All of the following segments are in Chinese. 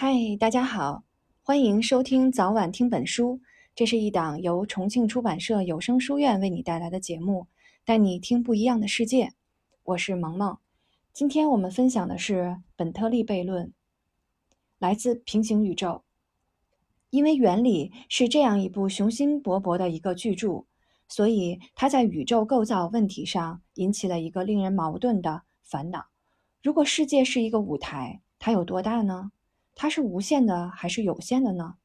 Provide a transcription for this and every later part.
嗨大家好，欢迎收听早晚听本书。这是一档由重庆出版社有声书院为你带来的节目，带你听不一样的世界。我是萌萌。今天我们分享的是本特利悖论，来自平行宇宙。因为原理是这样一部雄心勃勃的一个巨著，所以它在宇宙构造问题上引起了一个令人矛盾的烦恼。如果世界是一个舞台，它有多大呢？它是无限的还是有限的呢？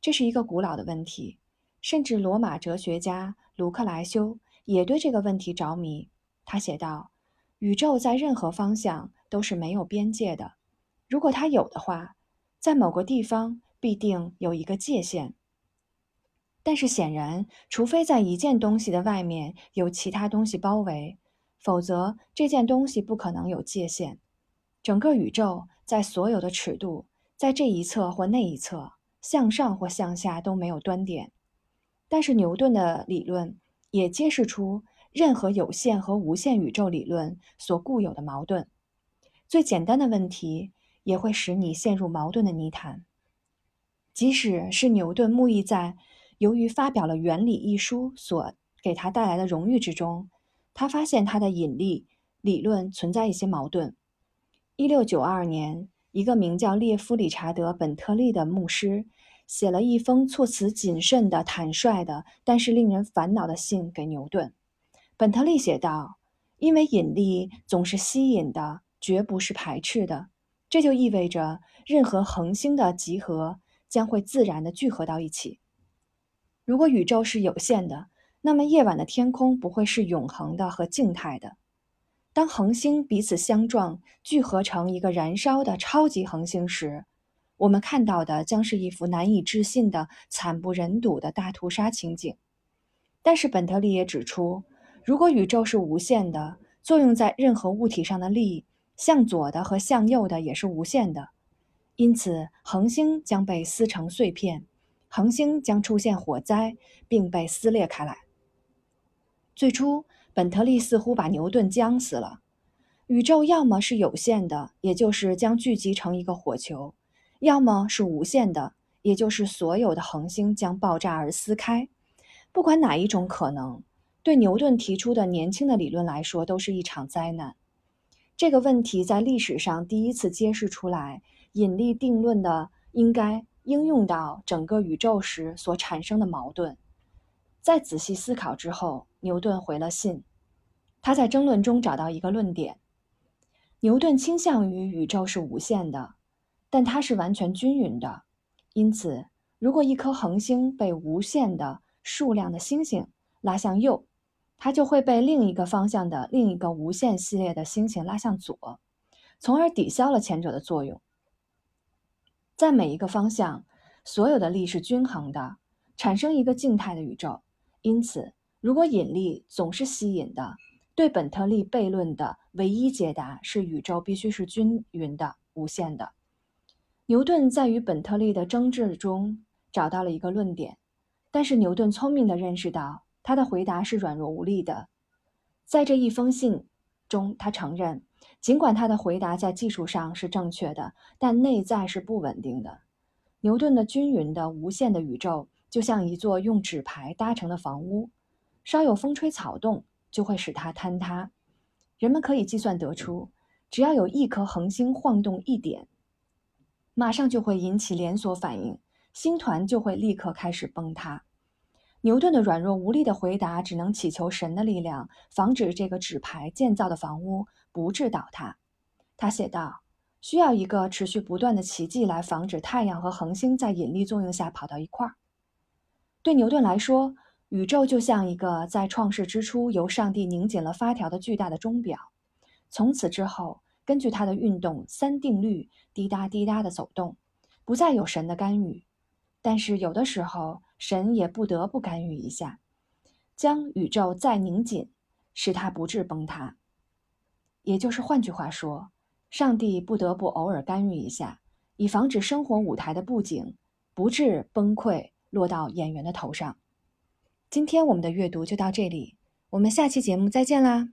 这是一个古老的问题，甚至罗马哲学家卢克莱修也对这个问题着迷。他写道：“宇宙在任何方向都是没有边界的。如果它有的话，在某个地方必定有一个界限。但是显然，除非在一件东西的外面有其他东西包围，否则这件东西不可能有界限。整个宇宙在所有的尺度。”在这一侧或那一侧，向上或向下都没有端点。但是牛顿的理论也揭示出任何有限和无限宇宙理论所固有的矛盾。最简单的问题也会使你陷入矛盾的泥潭。即使是牛顿沐浴在由于发表了《原理》一书所给他带来的荣誉之中，他发现他的引力理论存在一些矛盾。一六九二年。一个名叫列夫·理查德·本特利的牧师写了一封措辞谨慎的、坦率的，但是令人烦恼的信给牛顿。本特利写道：“因为引力总是吸引的，绝不是排斥的。这就意味着任何恒星的集合将会自然地聚合到一起。如果宇宙是有限的，那么夜晚的天空不会是永恒的和静态的。”当恒星彼此相撞，聚合成一个燃烧的超级恒星时，我们看到的将是一幅难以置信的惨不忍睹的大屠杀情景。但是本特利也指出，如果宇宙是无限的，作用在任何物体上的力，向左的和向右的也是无限的，因此恒星将被撕成碎片，恒星将出现火灾并被撕裂开来。最初。本特利似乎把牛顿僵死了。宇宙要么是有限的，也就是将聚集成一个火球；要么是无限的，也就是所有的恒星将爆炸而撕开。不管哪一种可能，对牛顿提出的年轻的理论来说，都是一场灾难。这个问题在历史上第一次揭示出来，引力定论的应该应用到整个宇宙时所产生的矛盾。在仔细思考之后，牛顿回了信。他在争论中找到一个论点：牛顿倾向于宇宙是无限的，但它是完全均匀的。因此，如果一颗恒星被无限的数量的星星拉向右，它就会被另一个方向的另一个无限系列的星星拉向左，从而抵消了前者的作用。在每一个方向，所有的力是均衡的，产生一个静态的宇宙。因此，如果引力总是吸引的，对本特利悖论的唯一解答是宇宙必须是均匀的、无限的。牛顿在与本特利的争执中找到了一个论点，但是牛顿聪明地认识到他的回答是软弱无力的。在这一封信中，他承认，尽管他的回答在技术上是正确的，但内在是不稳定的。牛顿的均匀的、无限的宇宙。就像一座用纸牌搭成的房屋，稍有风吹草动就会使它坍塌。人们可以计算得出，只要有一颗恒星晃动一点，马上就会引起连锁反应，星团就会立刻开始崩塌。牛顿的软弱无力的回答只能祈求神的力量，防止这个纸牌建造的房屋不致倒塌。他写道：“需要一个持续不断的奇迹来防止太阳和恒星在引力作用下跑到一块儿。”对牛顿来说，宇宙就像一个在创世之初由上帝拧紧了发条的巨大的钟表。从此之后，根据它的运动三定律，滴答滴答的走动，不再有神的干预。但是有的时候，神也不得不干预一下，将宇宙再拧紧，使它不致崩塌。也就是换句话说，上帝不得不偶尔干预一下，以防止生活舞台的布景不致崩溃。落到演员的头上。今天我们的阅读就到这里，我们下期节目再见啦。